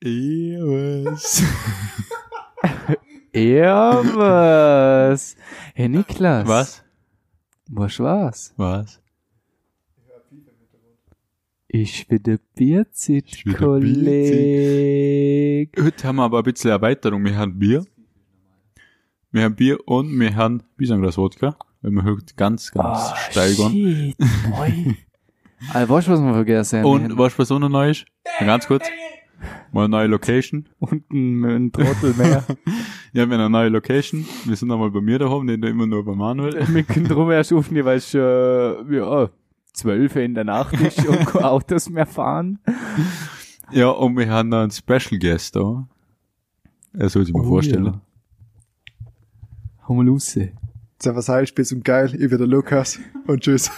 Ewas. Ja, was? Hey Niklas. Was? Was war's? Was? Ich bin der Bierzit, Ich bin der Kolleg. Heute haben wir aber ein bisschen Erweiterung. Wir haben Bier. Wir haben Bier und wir haben Bisangras Wodka. Weil wir heute ganz, ganz Ah, steil gehen. shit, boy. Alter, weißt du, was wir vergessen haben? Und weißt du, was auch noch neu ist? Ganz kurz. Mal eine neue Location. Und ein, Trottel mehr. Ja, wir haben eine neue Location. Wir sind einmal bei mir daheim, nicht immer nur bei Manuel. Wir können drum erst aufnehmen, weil es schon, ja, zwölf in der Nacht ist und keine Autos mehr fahren. Ja, und wir haben noch einen Special Guest da. Er soll sich mal Oh, vorstellen. ja. Hau mal raus. Servus Heil, spitz und geil, ich bin der Lukas und tschüss.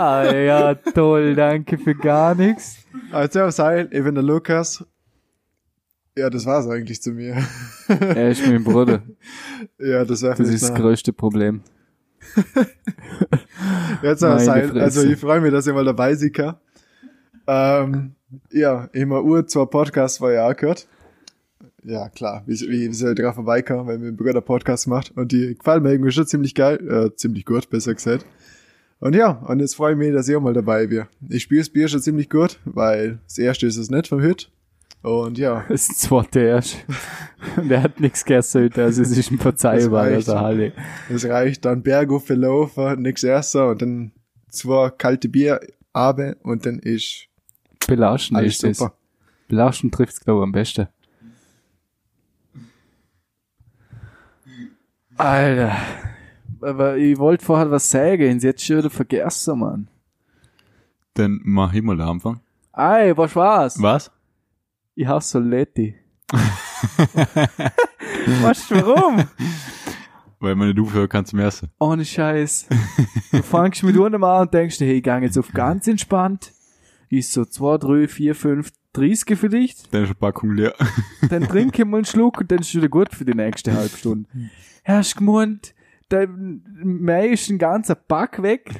Ah ja, toll, danke für gar nichts. Also ich bin der Lukas. Ja, das war's eigentlich zu mir. Er ist mein Bruder. ja, das wäre Das ist das größte Problem. Jetzt Heil, Fresse. also ich freue mich, dass ihr mal dabei seid. Ähm, ja, immer Uhr zwei Podcasts war ja auch gehört. Ja, klar, wie, wie, soll ich drauf vorbeikommen, weil mein Bruder Podcast macht und die gefallen mir irgendwie schon ziemlich geil, äh, ziemlich gut, besser gesagt. Und ja, und jetzt freue ich mich, dass ihr auch mal dabei bin. Ich spiele das Bier schon ziemlich gut, weil das erste ist es nicht vom Hüt. Und ja, Das ist das zweite erst. Und er hat nichts gegessen heute, also es ist ein verzeihbar, Das also Halle. es reicht dann Berg verlaufen, nix essen und dann zwei kalte Bier abe und dann ist alles ist das. super. Belastend trifft's, glaube ich, am besten. Alter. Aber ich wollte vorher was sagen, jetzt schon wieder vergessen, Mann. Dann mach ich mal den Anfang. Ey, was war's? Was? Ich hasse Soletti. weißt du warum? Weil man nicht aufhören kann zum Essen. Ohne Scheiß. Du fängst mit unten an und denkst hey, ich gehe jetzt auf ganz entspannt. Ist so 2, 3, 4, 5, 30 vielleicht. Dann ist eine Packung leer. Dann trinke ich mal einen Schluck und dann ist es wieder gut für die nächste halbe Stunde. Hast gemeint, dann Mai ist ein ganzer Pack weg.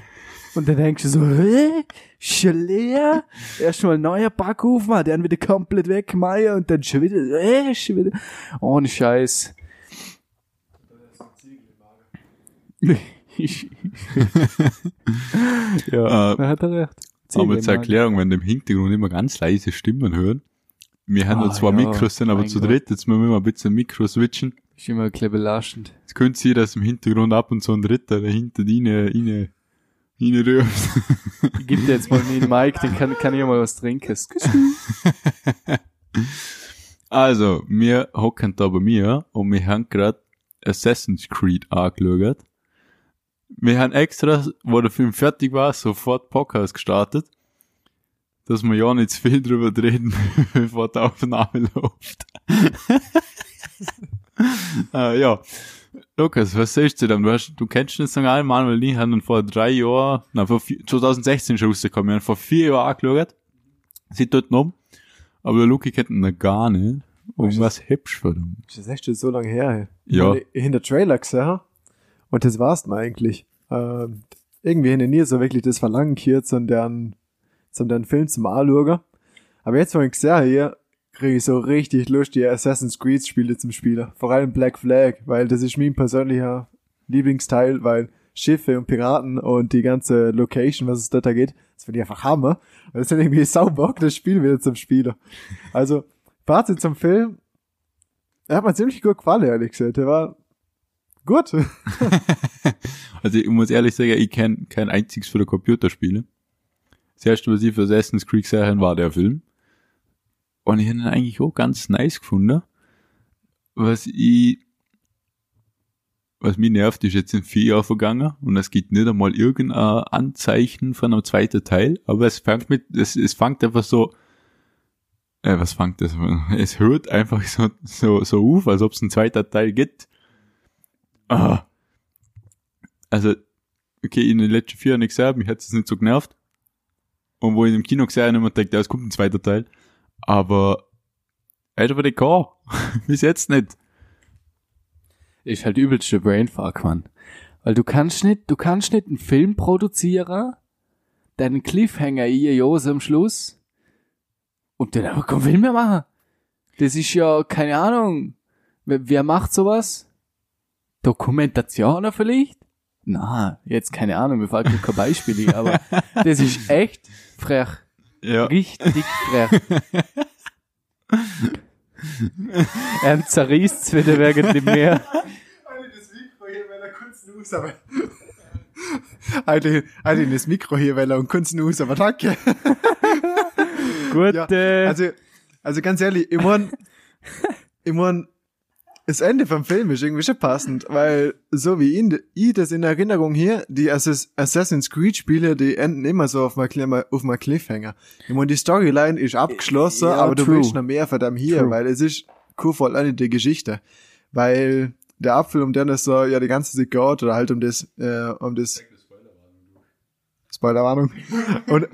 Und dann denkst du so, hä? Schon leer? Erst mal ein neuer Pack aufmachen, dann wieder komplett weg, Mai, und dann schon wieder, äh, schon wieder. Ohne Scheiß. ja, Äh, hat er recht. aber zur Erklärung, wenn wir im Hintergrund immer ganz leise Stimmen hören. Wir haben Ah, nur zwei ja, Mikros, sind aber zu dritt. Jetzt müssen wir mal ein bisschen Mikro switchen. Ist immer ein bisschen belastend. Jetzt könnte sein, dass im Hintergrund ab und zu ein Dritter dahinter rein, rein, reinrührt. Ich geb dir jetzt mal den Mike, dann kann, kann ich mal was trinken. Also, wir hocken da bei mir und wir haben gerade Assassin's Creed angeschaut. Wir haben extra, wo der Film fertig war, sofort Podcast gestartet, dass wir ja nicht zu viel drüber reden, bevor die Aufnahme läuft. äh, ja. Lukas, was sagst du denn? Du, hast, du kennst den Song einmal, weil die haben ihn vor drei Jahren, nein, vor vier, 2016 schon rausgekommen, wir haben ihn vor vier Jahren angeschaut. Sieht dort noch. Aber der Luki kennt ihn gar nicht. Und was hübsch für den. Ist das echt schon so lange her? Ja. Ich in der Trailer gesehen und das war's dann eigentlich. Ähm, irgendwie hätte ich nie so wirklich das Verlangen gehabt, so einen, so einen Film zum Anschauen. Aber jetzt, wo ich gesehen hier, kriege ich so richtig Lust, die Assassin's Creed Spiele zum Spielen. Vor allem Black Flag, weil das ist mein persönlicher Lieblingsteil, weil Schiffe und Piraten und die ganze Location, was es dort da geht, das finde ich einfach Hammer. Das dann irgendwie saubock, das Spiel wieder zum Spielen. Also, Fazit zum Film. Er hat mir ziemlich gut gefallen, ehrlich gesagt. Er war gut. Also ich muss ehrlich sagen, ich kenne kein einziges für die Computerspiele. Das erste, was ich für Assassin's Creed gesehen war der Film. Und ich habe ihn eigentlich auch ganz nice gefunden. Was ich, was mich nervt, ist jetzt in vier Jahren vergangen und es gibt nicht einmal irgendein Anzeichen von einem zweiten Teil, aber es fängt mit, es, es fängt einfach so, äh, was fängt das? Es hört einfach so, so, so auf, als ob es einen zweiten Teil gibt. Ah. Also, okay, in den letzten vier Jahren nicht gesehen, mich hat es nicht so genervt. Und wo ich im Kino gesehen habe, immer gedacht, ja, es kommt ein zweiter Teil. Aber, Alter, war der gar. Bis jetzt nicht. Ist halt übelste Brainfuck, Mann. Weil du kannst nicht, du kannst nicht einen Film produzieren, deinen Cliffhanger ihr Jose am Schluss, Und dann aber keinen Film mehr machen. Das ist ja, keine Ahnung. Wer, wer macht sowas? Dokumentationen vielleicht? Na, jetzt keine Ahnung, mir fällt kein Beispiel aber das ist echt frech. Ja. Richtig frech. er zerriest wieder wegen dem Meer. das Mikro hier, weil er kurz News, aber. Halt, halt das Mikro hier, weil er einen kurzen News, aber danke. Gut, Ja, äh, also, also ganz ehrlich, ich mein, ich mein, das Ende vom Film ist irgendwie schon passend, weil so wie ihn, ich das in Erinnerung hier, die Assass- Assassin's Creed Spiele, die enden immer so auf mal auf mal Cliffhanger. Ich mein, die Storyline ist abgeschlossen, Ja, aber du true. willst noch mehr von dem hier, True. weil es ist cool voll eine die Geschichte, weil der Apfel, um den es so ja die ganze Zeit geht, oder halt um das, äh, um das Spoilerwarnung. Und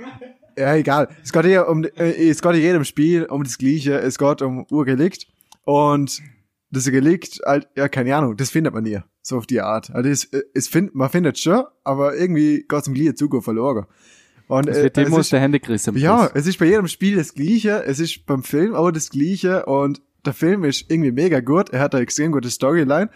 ja, egal. Es geht hier um, äh, es geht in jedem Spiel um das Gleiche. Es geht um Urrelikt. Und das Relikt, halt, ja, keine Ahnung, das findet man nie. So auf die Art. Also es, äh, es find, man findet schon, aber irgendwie geht's im gleichen Zug verloren. Und, es wird äh, immer es aus ist, der Hände gerissen. ja, es ist bei jedem Spiel das Gleiche. Es ist beim Film auch das Gleiche. Und der Film ist irgendwie mega gut. Er hat eine extrem gute Storyline.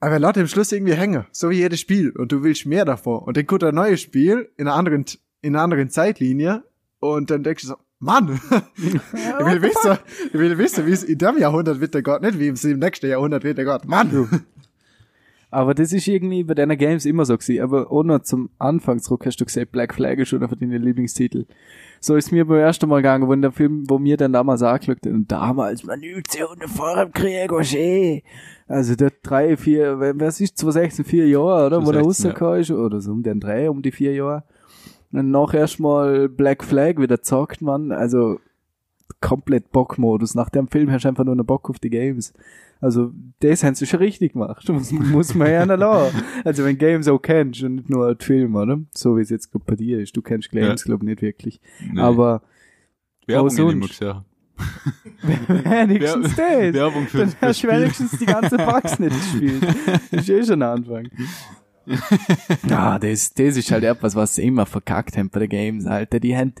Aber er lässt im Schluss irgendwie hängen. So wie jedes Spiel. Und du willst mehr davon. Und dann kommt ein neues Spiel in einer anderen, in einer anderen Zeitlinie. Und dann denkst du so, Mann, ich will wissen, ich will wissen, wie es in dem Jahrhundert wird der Gott, nicht wie im nächsten Jahrhundert wird der Gott. Mann! Aber das ist irgendwie bei deiner Games immer so gewesen. Aber auch noch zum Anfang zurück hast du gesagt, Black Flag ist schon einer von deinen Lieblingstitel. So ist mir beim ersten Mal gegangen, wo in der Film, wo mir dann damals angeschaut hat, und damals, man übt sich unter vor dem Krieg, was eh. Also der drei, vier, was ist, 2016, vier Jahre, oder? Wo der 2016, rausgekommen ist, oder so um den drei, um die vier Jahre. Und nach erstmal Black Flag wieder zockt man, also komplett Bockmodus. Nach dem Film hast du einfach nur noch Bock auf die Games. Also, das haben sie schon richtig gemacht. Das muss man ja noch lassen. Also, wenn Games auch kennst und nicht nur die Film, oder? So wie es jetzt bei dir ist. Du kennst Games, Ja. glaube ich, nicht wirklich. Nee. Aber Werbung sonst? immer gesehen. wenigstens das. Werbung für, Dann hast du wenigstens die ganze Bugs nicht gespielt. Das ist eh schon ein Anfang. Ja, das, das ist halt etwas, was sie immer verkackt haben bei den Games, Alter. Die haben,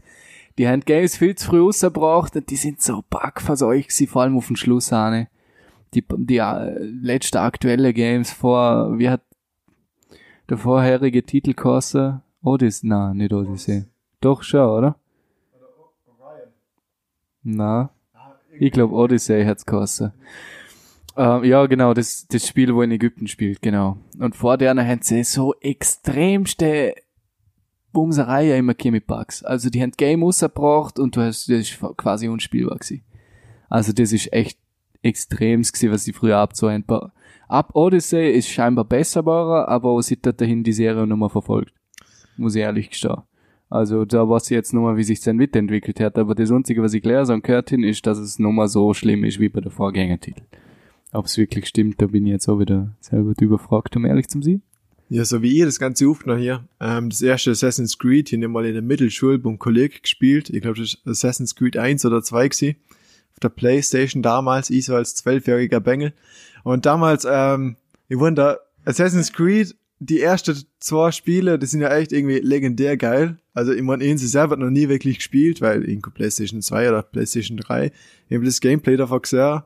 die haben Games viel zu früh rausgebracht und die sind so bugverseucht gewesen, vor allem auf den Schluss, Arne. Die, die äh, letzte aktuelle Games vor, wie hat der vorherige Titel gekostet? Odyssey, na, nicht Odyssey. Doch schon, oder? Na, ich glaube Odyssey hat's gekostet. Ähm, ja, genau, das, das Spiel, wo in Ägypten spielt, genau. Und vor der haben sie so extremste Bumserei immer gehabt mit Bugs. Also die haben Game rausgebracht und du hast, das ist quasi unspielbar gewesen. Also das ist echt extremst gewesen, was die früher abzuhören. Ab Odyssey ist scheinbar besser geworden, aber auch seit dahin die Serie nochmal verfolgt. Muss ich ehrlich gestehen. Also da weiß ich jetzt nochmal, wie sich dann mitentwickelt hat, aber das Einzige, was ich gelesen und gehört hin, ist, dass es nochmal so schlimm ist wie bei der Vorgängertitel. Ob es wirklich stimmt, da bin ich jetzt auch wieder selber überfragt, um ehrlich zu sein. Ja, so wie ihr das Ganze aufgenommen hier. Ähm, das erste Assassin's Creed, hier mal in der Mittelschule beim Kollegen gespielt. Ich glaube, das ist Assassin's Creed 1 oder 2 gewesen. Auf der Playstation damals, ich so als zwölfjähriger Bengel. Und damals, ähm, ich wundere, Assassin's Creed, die ersten zwei Spiele, die sind ja echt irgendwie legendär geil. Also ich meine, ich selber noch nie wirklich gespielt, weil irgendwo Playstation 2 oder Playstation 3, ich habe das Gameplay davon gesehen.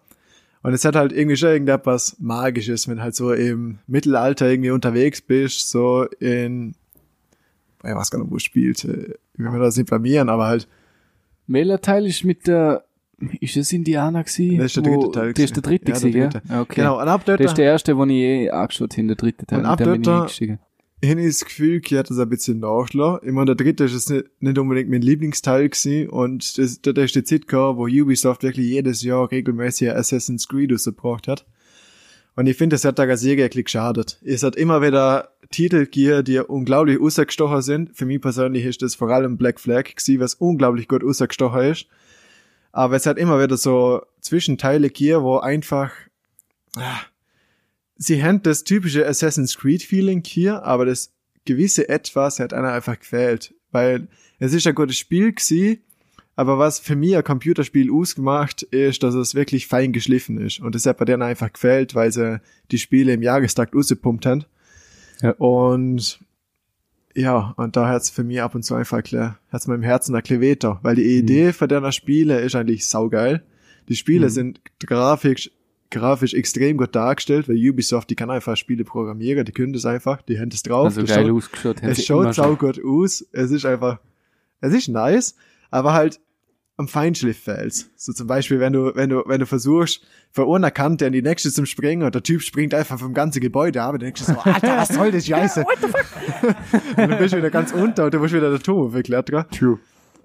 Und es hat halt irgendwie schon irgendetwas Magisches, wenn halt so im Mittelalter irgendwie unterwegs bist, so in, ich weiß gar nicht, wo es spielt, äh, ich will mir das nicht blamieren, aber halt, Welcher Teil ist mit der, ist das Indianer gewesen? Das ist der dritte Teil Das ist der dritte gewesen. gewesen, Ja, ja? der dritte. Okay. genau, und ab dort, Das ist der erste, wo ich eh angeschaut habe, der dritte Teil. Und ab bin ich das Gefühl, hätte das ein bisschen nachgelassen. Ich meine, der dritte ist nicht, unbedingt mein Lieblingsteil gewesen und das, das ist die Zeit gehabt, wo Ubisoft wirklich jedes Jahr regelmäßig Assassin's Creed rausgebracht hat. Und ich finde, das hat der Serie wirklich geschadet. Es hat immer wieder Titel gegeben, die unglaublich rausgestochen sind. Für mich persönlich ist das vor allem Black Flag gewesen, was unglaublich gut rausgestochen ist. Aber es hat immer wieder so Zwischenteile gegeben, wo einfach, ah, sie haben das typische Assassin's Creed Feeling hier, aber das gewisse Etwas hat einer einfach gefehlt, weil es ist ein gutes Spiel gewesen, aber was für mich ein Computerspiel ausgemacht ist, dass es wirklich fein geschliffen ist und das hat bei denen einfach gefehlt, weil sie die Spiele im Jahrestakt rausgepumpt haben. Ja. Und ja, und da hat's für mich ab und zu einfach klar, hat's meinem Herzen ein Kleveter, weil die Idee von deiner Spiele ist eigentlich saugeil. Die Spiele Mhm. sind grafisch, grafisch extrem gut dargestellt, weil Ubisoft, die kann einfach Spiele programmieren, die können das einfach, die haben das drauf. Also das geil schaut- ausgeschaut. es schaut schon. saugut aus. Es ist einfach, es ist nice, aber halt am Feinschliff fehlt's. So zum Beispiel, wenn du, wenn du, wenn du versuchst, von einer Kante an die nächste zum Springen und der Typ springt einfach vom ganzen Gebäude ab, dann denkst du so, Alter, was soll das Scheiße? und dann bist du wieder ganz unter und du musst wieder der Turm verklettern. True.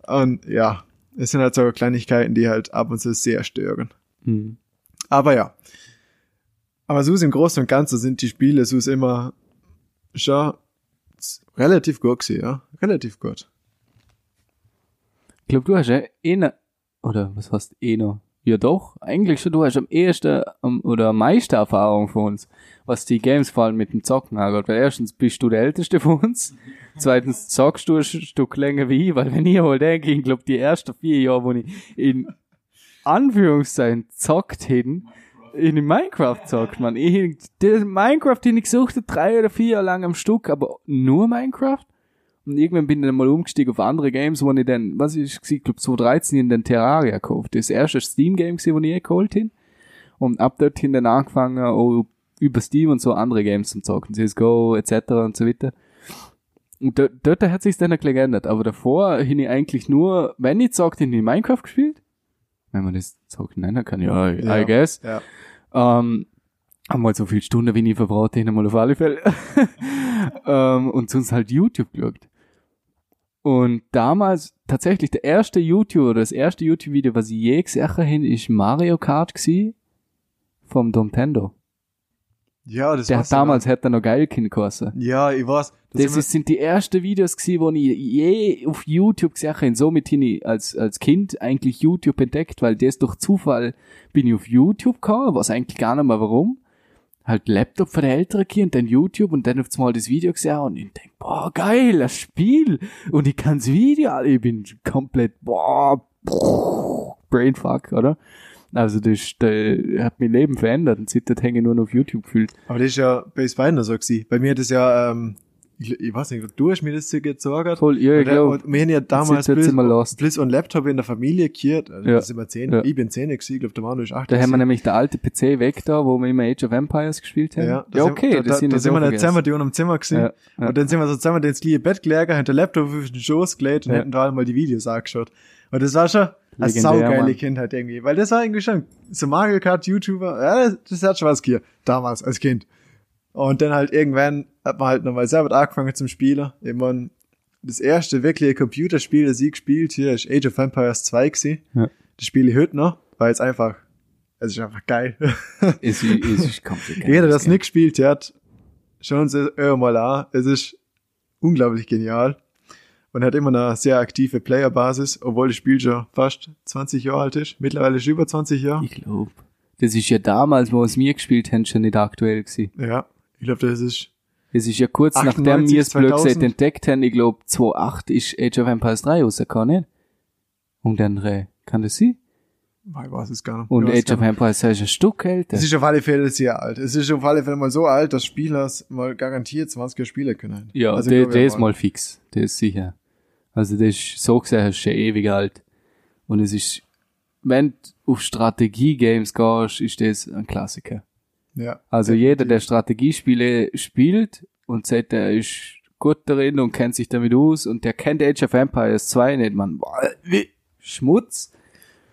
Und ja, es sind halt so Kleinigkeiten, die halt ab und zu sehr stören. Hm. Aber ja. Aber so ist im Großen und Ganzen sind die Spiele so ist immer schon relativ gut gewesen, ja. Relativ gut. Ich glaube, du hast ja eh ne, oder was heißt eh noch? Ja doch, eigentlich schon, du hast am ehesten oder am meisten Erfahrung von uns, was die Games vor allem mit dem Zocken angeht. Weil erstens bist du der Älteste von uns, zweitens zockst du ein Stück länger wie ich, weil wenn ich mal denke, ich glaube, die ersten vier Jahre, wo ich in Anführungszeichen zockt hin, in Minecraft zockt, man. Ich, der Minecraft, den ich gesucht drei oder vier Jahre lang am Stück, aber nur Minecraft. Und irgendwann bin ich dann mal umgestiegen auf andere Games, wo ich dann, was ich, ich glaube 2013 in den Terraria gekauft. Das erste Steam-Game wo ich geholt hin. Und ab dorthin dann angefangen, auch über Steam und so andere Games zu zocken. CSGO, etc. und so weiter. Und dort, dort hat sich's dann ein geändert. Aber davor hin ich eigentlich nur, wenn ich zockt, in Minecraft gespielt. Wenn man das zockt nennen kann, ja, I, Ja. I guess. Ja. Ähm, haben mal so viele Stunden, wie ich verbraucht habe, mal auf alle Fälle. ähm, und sonst halt YouTube geschaut. Und damals, tatsächlich, der erste YouTube, oder das erste YouTube-Video, was ich je gesehen habe, ist Mario Kart gsi vom Nintendo. Ja, das Der hat damals, hat er noch geil geheißen. Ja, ich weiß. Das, sind wir- ist, sind die ersten Videos gsi, wo ich je auf YouTube gesehen habe. Somit bin ich als, als Kind eigentlich YouTube entdeckt, weil das durch Zufall bin ich auf YouTube gekommen, was eigentlich gar nicht mehr warum. Halt Laptop für die älteren Kinder und dann YouTube und dann auf einmal das Video gesehen und ich denk, boah, geil, das Spiel. Und ich kann's Video, ich bin komplett, boah, Brainfuck, oder? Also das, das hat mein Leben verändert und seitdem hänge ich nur noch auf YouTube gefühlt. aber das ist ja bei beiden so gewesen. Bei mir hat das ja, ähm, ich, ich weiß nicht, du hast mir das so gezogen. Voll, ja, ich Und der- glaube, wir haben ja damals lost. Bliss und Laptop in der Familie gekiert. Also Ja. das sind wir zehn. Ja. Ich bin zehn gewesen, ich glaube, der Manu ist acht. Da haben wir nämlich der alte PC weg da, wo wir immer Age of Empires gespielt haben. Ja, da ja sind- okay, da, das da, sind da jetzt sind wir dann vergessen. zusammen die unten im Zimmer gewesen. Ja, ja. Und dann sind wir so zusammen ins liebe Bett gelegen, haben den Laptop auf den Schoß gelegt und Ja. hätten da einmal die Videos angeschaut. Und das war schon eine saugeile Mann. Kindheit irgendwie. Weil das war irgendwie schon so Mario Kart YouTuber, ja, das, hat schon was hier. Damals, als Kind. Und dann halt irgendwann hat man halt nochmal selber angefangen zum Spielen. Mein, das erste wirkliche Computerspiel, das ich gespielt hier, ist Age of Empires 2 gewesen. Ja. Das spiele ich heute noch, weil es einfach, es ist einfach geil. Es ist, es ist komplett geil, Jeder, der das nicht gespielt hat, schauen Sie es mal an. Es ist unglaublich genial und hat immer eine sehr aktive Playerbasis, obwohl das Spiel schon fast 20 Jahre alt ist. Mittlerweile ist es über 20 Jahre. Ich glaube. Das ist ja damals, wo es mir gespielt haben, schon nicht aktuell gewesen. Ja, ich glaube, das ist Es ist ja kurz 98, nachdem wir es blöd 2000. gesagt entdeckt haben, ich glaube 2008 ist Age of Empires 3 rausgekommen, nicht? Und dann Dreh. Kann das sein? ich weiß es gar nicht. Und Age of. Empires ist ein Stück älter. Es ist auf alle Fälle sehr alt. Es ist auf alle Fälle mal so alt, dass Spieler mal garantiert 20er Spiele können. Ja, Also, der, der ist mal fix. Der ist sicher. Also der ist so gesehen schon ewig alt. Und es ist, wenn du auf Strategie-Games gehst, ist das ein Klassiker. Ja. Also jeder, der Strategiespiele spielt und sagt, er ist gut darin und kennt sich damit aus und der kennt Age of Empires 2 nicht, man. Boah, wie Schmutz.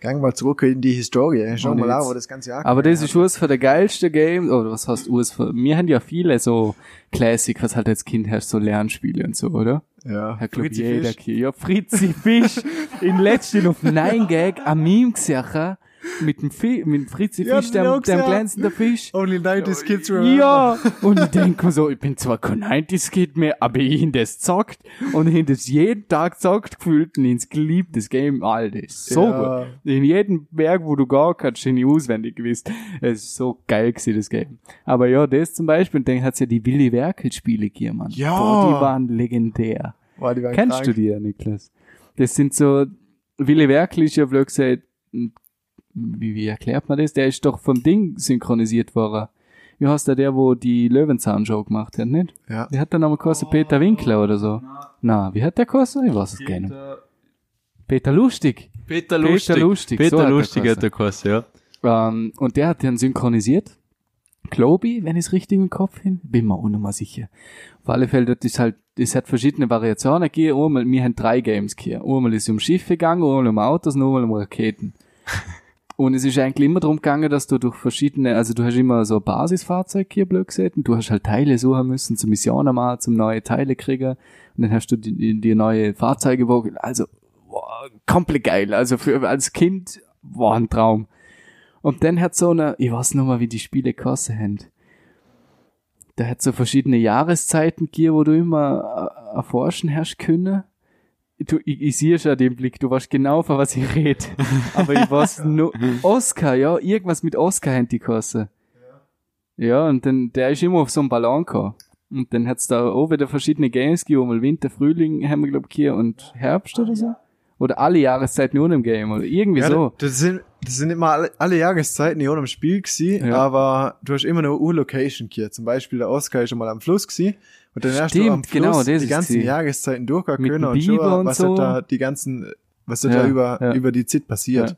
Gang mal zurück in die Historie. Schau Und mal an, wo das ganze Jahr Aber das ist was für der geilste Game, oder was heißt was für, wir haben ja viele so Classic, was halt als Kind herrscht, so Lernspiele und so, oder? Ja. Herr Club jeder Fisch. hier. Ja, Fritzi Fisch. in letzten auf Nein Gag am Meme gesehen. Mit dem, Fi mit dem Fritzi Ja, Fisch, dem, dem glänzenden Fisch. Only 90s Kids remember. Ja, und ich denk mir so, ich bin zwar kein 90s Kid mehr, aber ich ihn das zockt und ich ihn das jeden Tag zockt gefühlt und ins geliebtes Game, Alter, ist so Ja. gut. In jedem Berg, wo du gehen kannst, bin ich auswendig gewusst. Es ist so geil gewesen, das Game. Aber ja, das zum Beispiel, und dann hat's ja die Willy Werkel Spiele gegeben, Mann. Ja. Boah, die waren legendär. Boah, die waren Kennst krank. du die ja, Niklas? Das sind so, Willy Werkel ist ja blöd gesagt, wie, wie erklärt man das? Der ist doch vom Ding synchronisiert worden. wie heißt der, der, wo die Löwenzahn-Show gemacht hat, nicht? Ja. Der hat dann nochmal gekostet Peter Winkler oder so. Na, wie hat der gekostet? Ich weiß es gar nicht. Peter Lustig. Peter Peter Lustig. Lustig, so Peter hat er Lustig geheißen. hat der gekostet, ja. Ähm, und der hat den synchronisiert. Glaube ich, wenn ich es richtig im Kopf hin, bin mir auch noch mal sicher. Auf alle Fälle, das ist halt, das hat verschiedene Variationen gegeben. Einmal, wir haben drei Games hier. Einmal ist es um Schiffe gegangen, einmal um Autos und einmal um Raketen. und es ist eigentlich immer darum gegangen, dass du durch verschiedene, also du hast immer so ein Basisfahrzeug hier, blöd gesagt, und du hast halt Teile suchen müssen, zum Missionen machen, zum neue Teile kriegen. Und dann hast du die, die, neue Fahrzeuge gebaut. Also, wow, komplett geil. Also für, als Kind, war ein Traum. Und dann hat so eine, ich weiß noch mal, wie die Spiele gekostet haben. Da hat so verschiedene Jahreszeiten gegeben, wo du immer äh, erforschen hast können. Du, ich, ich sehe schon den Blick, du weißt genau, von was ich rede. Aber ich weiß nur, Oscar, ja, irgendwas mit Oscar haben die gekostet. Ja, und dann, der ist immer auf so einem Ballon gekommen. Und dann hat's da auch wieder verschiedene Games gegeben, mal Winter, Frühling haben wir, glaub ich, hier und Herbst oder so. Oder alle Jahreszeiten nur im Game, oder irgendwie Ja, so. das sind, das sind immer alle, alle Jahreszeiten in einem Spiel gewesen, Ja. aber du hast immer eine Urlocation hier. Zum Beispiel der Oscar ist schon mal am Fluss gewesen und dann hast du am Fluss genau, die ganzen gewesen. Jahreszeiten durchgehen können und und was so. da die ganzen, was da, Ja, da über, ja. über die Zeit passiert.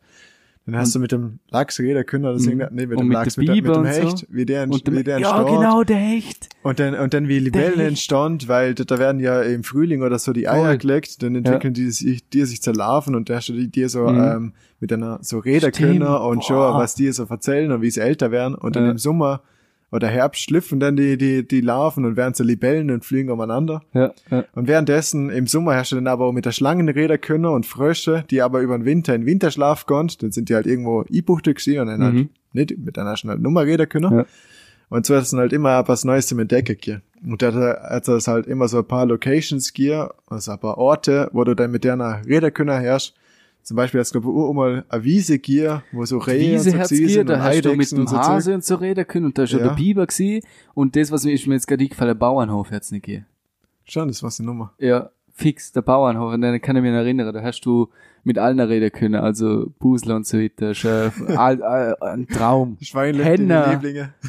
Ja. Dann hast du mit dem Lachs reden können, oder Mhm. nee, mit dem Lachs, mit, mit dem und so. Hecht, wie der, Und dem, wie der ja, genau, der Hecht. Und dann, und dann wie Libellen Hecht. entstand, weil da werden ja im Frühling oder so die Eier Voll. gelegt, dann entwickeln die sich, die sich zur Larven und da hast du die, die so, Mhm. ähm, mit einer so können und schon, was die so erzählen und wie sie älter werden und dann Ja. im Sommer oder Herbst schlüpfen dann die, die, die Larven und werden so Libellen und fliegen umeinander. Ja, ja. Und währenddessen im Sommer du dann aber auch mit der Schlangen reden können und Frösche, die aber über den Winter in Winterschlaf gehen, dann sind die halt irgendwo einbuchtet gewesen und dann halt Mhm. nicht mit einer schnellen Nummer reden können. Ja. Und so hast du dann halt immer was Neues zum Entdecken hier. Und da hat es halt immer so ein paar Locations hier, also ein paar Orte, wo du dann mit der reden können herrschst. Zum Beispiel hast du glaube ich auch mal eine Wiese hier, wo so Rehe Wiese und so und da hast du mit dem Hase und so reden können und da ist schon Ja. der Biber gewesen. Und das, was mir ist mir jetzt gerade eingefallen, der Bauernhof hat's nicht gegeben. Schon, das war die Nummer. Ja, fix, der Bauernhof. Und dann kann ich mich erinnern, da hast du mit allen reden können, also Pusler und so weiter. Schon all, all, ein Traum. Schweinle.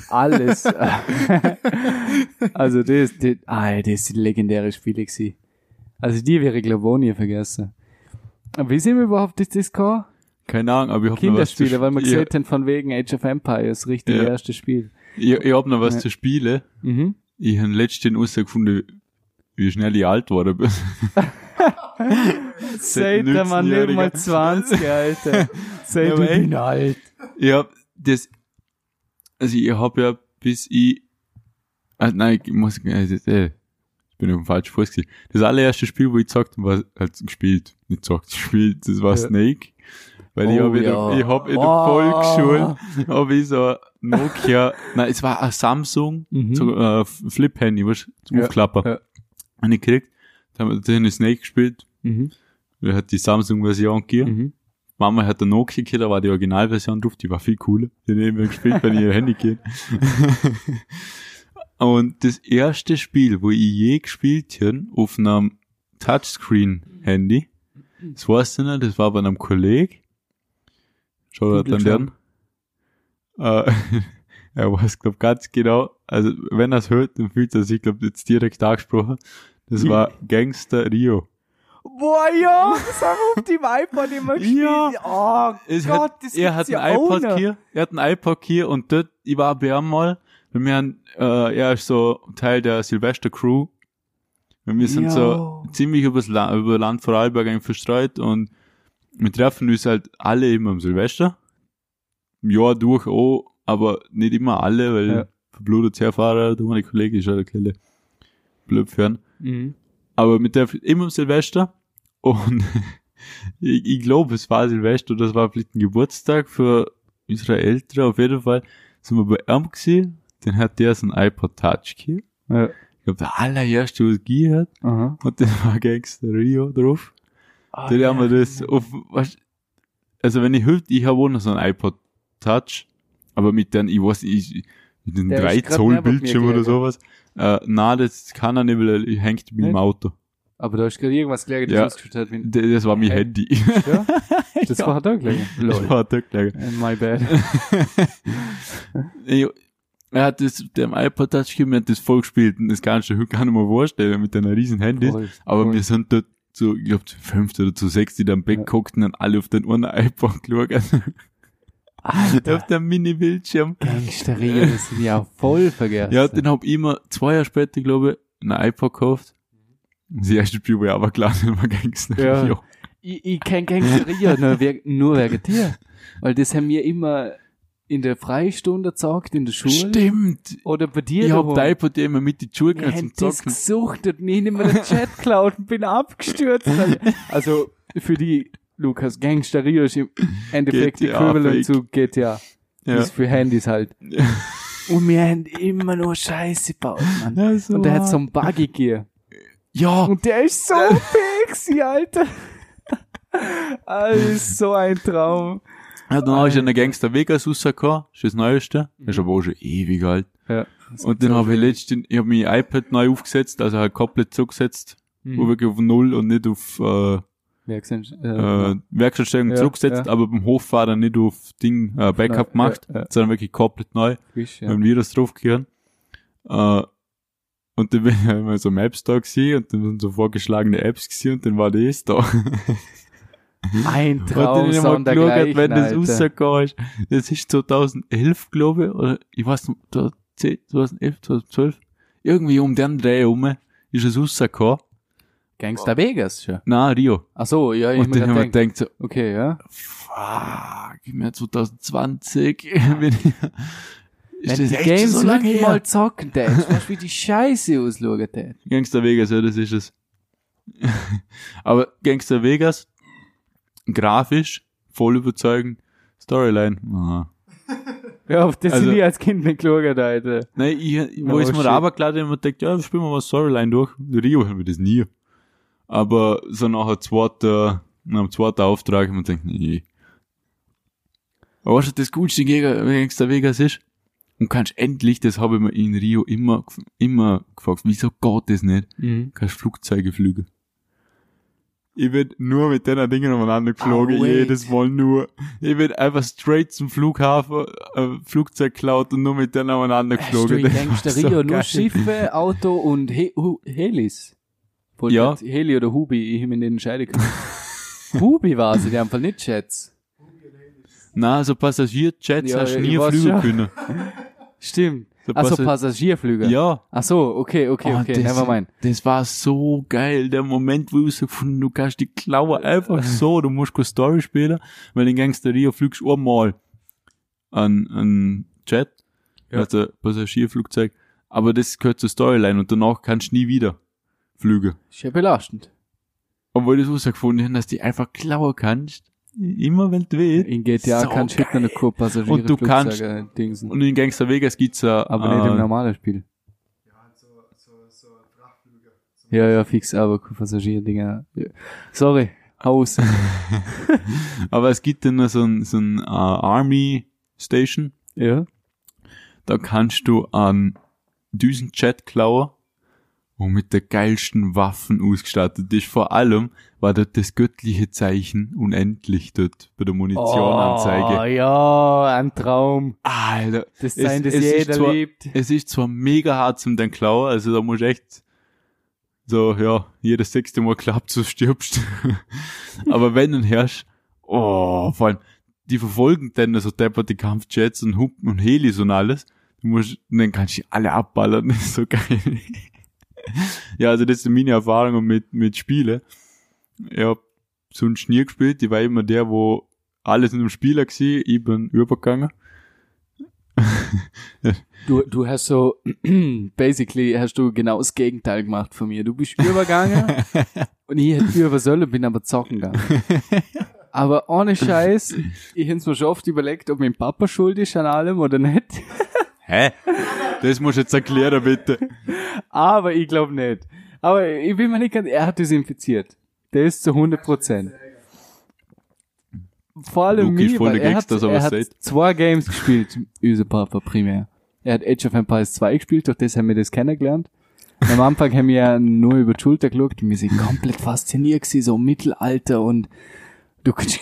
Alles. also das, das, ah, das sind legendäre Spiele gewesen. Also die wäre ich glaube ich auch nie vergessen. Wie sind wir überhaupt auf das gekommen? Keine Ahnung, aber ich hab noch was zu Kinderspiele, weil wir gesehen haben von wegen Age of Empires, richtig Ja. erstes Spiel. Ich, ich hab noch was Ja. zu spielen. Mhm. Ich habe letztens herausgefunden, wie schnell ich alt geworden bin. Seid ihr mal nicht 19-Jähriger. mal 20, Alter. Seid echt. bin alt. Ich hab das, also ich hab ja bis ich, ah, nein, ich muss, also, ich bin auf dem falschen Fuß gewesen. Das allererste Spiel, wo ich gezockt habe, war halt gespielt, nicht gezockt, gespielt, das war Ja. Snake. Weil ich Oh, hab in der, ja. ich hab in der Wow. Volksschule, hab ich so Nokia, nein, es war ein Samsung, Mhm. so, äh, Flip-Handy, was, zum Ja, Aufklapper. ja. Und ich gekriegt, da haben wir Snake gespielt, Mhm. da hat die Samsung-Version gegeben. Mhm. Mama hat eine Nokia gehabt, da war die Originalversion drauf, die war viel cooler. Die haben wir gespielt, wenn ich ihr Handy geht. Und das erste Spiel, wo ich je gespielt habe, auf einem Touchscreen-Handy, das weißt du nicht, das war bei einem Kollegen. Schau Google dann. Äh, er weiß, glaub ganz genau, also wenn er es hört, dann fühlt er sich, glaub jetzt direkt angesprochen. Das war Gangster Rio. Boah, ja, das haben wir auf dem iPod immer gespielt. Ja. Oh Es Gott, hat, das er hat ja ein iPod hier, er hat ein iPod hier und dort, ich war bei ihm mal, weil wir haben, äh, er ist so Teil der Silvester Crew. Und wir sind so Jo. ziemlich übers La über Land Vorarlberg eigentlich verstreut und wir treffen uns halt alle immer am Silvester. Im Jahr durch auch, aber nicht immer alle, weil Ja. verblutet Herfahrer, der meine Kollege ist ja der kleine Blödfern. Mhm. Aber mit der immer am Silvester und ich, ich glaube, es war Silvester, das war vielleicht ein Geburtstag für unsere Eltern, auf jeden Fall sind wir bei ihm gewesen, dann hat der so ein iPod Touch gehabt. Ja. Ich glaube, der allererste, was es gegeben hat, Aha. und dann war Gangster Rio drauf. Ah, dann ja. haben wir das auf, was, also wenn ich hüpft, ich habe auch noch so ein iPod Touch, aber mit den, ich weiß nicht, mit den Der 3 ist grad Zoll Bildschirm oder sowas. Äh, na, das kann er nicht, weil er hängt mit dem? Auto. Aber da ist gerade irgendwas gelegen, das Ja. hat. wie- D- Das war mein? Handy. Ja? Das war da gelegen. Das war da gelegen. And my bad. Er hat das, dem iPod Touch gegeben, hat das voll gespielt und das kannst du dir gar nicht mehr vorstellen mit deiner riesen Handys. Voll, Aber voll. wir sind dort so, ich glaub, zu fünft oder zu sechs, die da am Bett Ja. und alle auf den einen iPod geschaut. auf dem Mini-Bildschirm. Gangsterie, das sind ja voll vergessen. Ja, den hab ich immer zwei Jahre später, glaube ich, ein iPod gekauft. Das erste Spiel, wo ich aber klar nicht mehr Gangster. Ja. Ja. ich, ich kenn Gangsterie nur, nur wegen dir. Weil das haben wir immer in der Freistunde gesagt, in der Schule. Stimmt. Oder bei dir Ich hab dein iPod immer mit die genommen haben zum das Zocken. gesucht und nie mehr den Chat geklaut und bin abgestürzt. Also für die, Lukas, Gangsterie ist im Endeffekt äquivalent zu GTA. Ja. Ist für Handys halt. Und wir haben immer nur Scheiße gebaut, Mann. Ja, so Und der hat so einen Buggy Gear. ja, Und der ist so pixie, Alter. Ist so ein Traum. Ja, dann habe ich einen Gangster Vegas rausgehauen, das ist das Neueste. Das ist aber auch schon ewig alt. Ja. Und dann habe ich letztens, ich habe mein iPad neu aufgesetzt, also halt komplett zugesetzt, wo wirklich auf Null und nicht auf äh, Werkstatt, äh, äh, Werkstattstellung Ja, zurückgesetzt, ja. aber beim Hochfahren nicht auf Ding äh, Backup Ja, gemacht, ja, sondern wirklich komplett neu, frisch, ja. ja. ein Virus draufgehauen. Äh, und dann bin ich so im App Store gewesen und dann sind so vorgeschlagene Apps gewesen und dann war das da. Ein Und dann Traum, ich mal sondergleichen, geschaut, wenn das rausgegangen ist. Das ist 2011, glaube ich, oder ich weiß nicht, 2010, 2011, 2012. Irgendwie um den Dreh herum ist es rausgekommen. Gangster Vegas schon. Nein, Rio. Ach so, ja, ich Und mir dann haben wir gedacht so, Okay, ja. fuck, im Jahr 2020 bin ich, Wenn ist die das echt Games so lange her? mal zocken, der weißt wie die Scheiße ausschauen, der. Gangster Vegas, ja, das ist es. Aber Gangster Vegas, grafisch, voll überzeugend, Storyline, aha. Ja, auf das Also- sind ich als Kind nicht geschaut, Alter. Nein, ich, wo ich mir shit. da runtergeladen habe, gedacht, ja, spielen wir mal Storyline durch. In Rio haben wir das nie. Aber so nachher zweiter, nach dem zweiten Auftrag, wir gedacht, nee. Aber weißt du, das coolste gegen Gangster Vegas ist? Und kannst endlich, das habe ich mir in Rio immer, immer gefragt, wieso geht das nicht? Mhm. Kannst Flugzeuge fliegen. Ich bin nur mit den Dingen umeinander geflogen, wait. jedes Mal nur. Ich bin einfach straight zum Flughafen, äh, Flugzeug geklaut und nur mit denen umeinander Hast du geflogen. in Das war Gangsterie so nur. Schiffe, Auto und He Hu Helis? Wollte Ja. Heli oder Hubi, ich habe mich nicht entscheiden können. Hubi war sie, die haben Fall nicht Jets. Nein, so Passagierjets Ja, hast du nie fliegen schon. können. Stimmt. So so, Passa- Passagierflüge. Ja. Ach so, okay, okay, Oh, okay, das, never mind. Das war so geil, der Moment, wo ich so gefunden, du kannst die Klaue einfach so, du musst keine Story spielen, weil in Gangsteria fliegst du einmal an, an Jet, Ja. also Passagierflugzeug, aber das gehört zur Storyline und danach kannst du nie wieder fliegen. Ist ja belastend. Obwohl ich das rausgefunden habe, dass du die einfach klauen kannst, immer wenn du willst. In GTA So kannst du geil. nicht nur Passagiere Und du kannst- dingsen. Und in Gangster Vegas gibt's ja, Aber nicht im äh, normalen Spiel. Ja, ja, fix, aber Passagierdinger. Ja. Sorry, aus. aber es gibt dann noch so ein, so ein äh, Army Station, ja. da kannst du an Düsenjet klauen und mit der geilsten Waffen ausgestattet ist. Vor allem war dort das göttliche Zeichen unendlich dort bei der Munitionanzeige. Oh, ja, ein Traum. Alter, Das sein, das jeder zwar- liebt. es ist zwar mega hart zum den klauen, also da musst du echt so, ja, jedes sechste Mal klappt, so stirbst. Aber wenn du herrschst, oh, vor allem, die verfolgen dann so depperte Kampfjets und Hupen und Helis und alles. Du musst, dann kannst du die alle abballern, das ist so geil. Ja, also das sind meine Erfahrungen mit, mit Spielen. Ich hab sonst nie gespielt, ich war immer der, wo alles in einem Spieler war, ich bin übergegangen. Du, du hast so, basically hast du genau das Gegenteil gemacht von mir. Du bist übergegangen und ich hätte über sollen, bin aber zocken gegangen. Aber ohne Scheiß, ich hab's mir schon oft überlegt, ob mein Papa schuld ist an allem oder nicht. Hä? Das musst du jetzt erklären, bitte. Aber ich glaube nicht. Aber ich bin mir nicht ganz, er hat das infiziert. Der ist zu 100 Prozent. Vor allem ist mir, weil er hat, so er hat zwei Games gespielt, unser Papa primär. Er hat Age of Empires 2 gespielt, durch das haben wir das kennengelernt. Am Anfang haben wir ja nur über die Schulter geschaut und wir sind komplett fasziniert gewesen, so Mittelalter und du kannst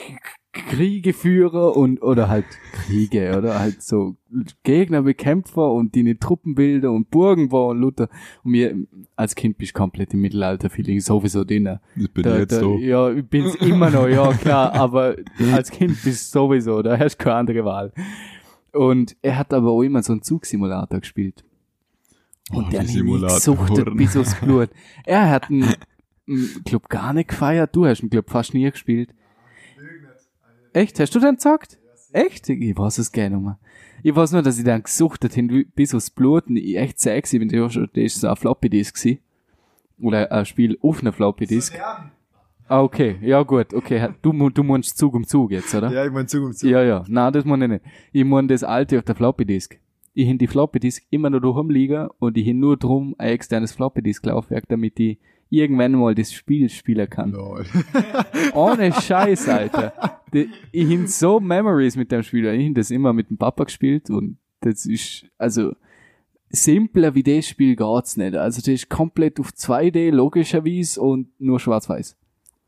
Kriege führen und, oder halt Kriege, oder halt so Gegner bekämpfer und die eine Truppenbilder und Burgen bauen, Luther. Und mir, als Kind bist du komplett im Mittelalter-Feeling sowieso drin. Das bin Da, ich jetzt da, so. Ja, ich bin's immer noch, ja, klar, aber als Kind bist du sowieso, da hast du keine andere Wahl. Und er hat aber auch immer so einen Zugsimulator gespielt. Und Oh, der hat mich gesuchtet bis aufs Blut. Er hat einen, einen Club gar nicht gefeiert, du hast einen Club fast nie gespielt. Echt? Hast du den gesagt? Echt? Ich weiß es gerne mal. Ich weiß nur, dass ich dann gesuchtet hin bis aufs Blut und ich echt sexy bin. Das ist so ein Floppy Disk gewesen. Oder ein Spiel auf einer Floppy Disk. Ah, okay. Ja, gut. Okay. Du, du meinst Zug um Zug jetzt, oder? Ja, ich mein Zug um Zug. Ja, ja. Nein, das meine ich nicht. Ich meine das alte auf der Floppy Disk. Ich hin die Floppy Disk immer noch daheim liegen und ich hin nur drum ein externes Floppy Disk Laufwerk, damit ich irgendwann mal das Spiel spielen kann. Lol. Ohne Scheiß, Alter. Ich hin so Memories mit dem Spiel. Ich hin das immer mit dem Papa gespielt und das ist, also, simpler wie das Spiel geht's nicht. Also, das ist komplett auf 2D, logischerweise, und nur schwarz-weiß.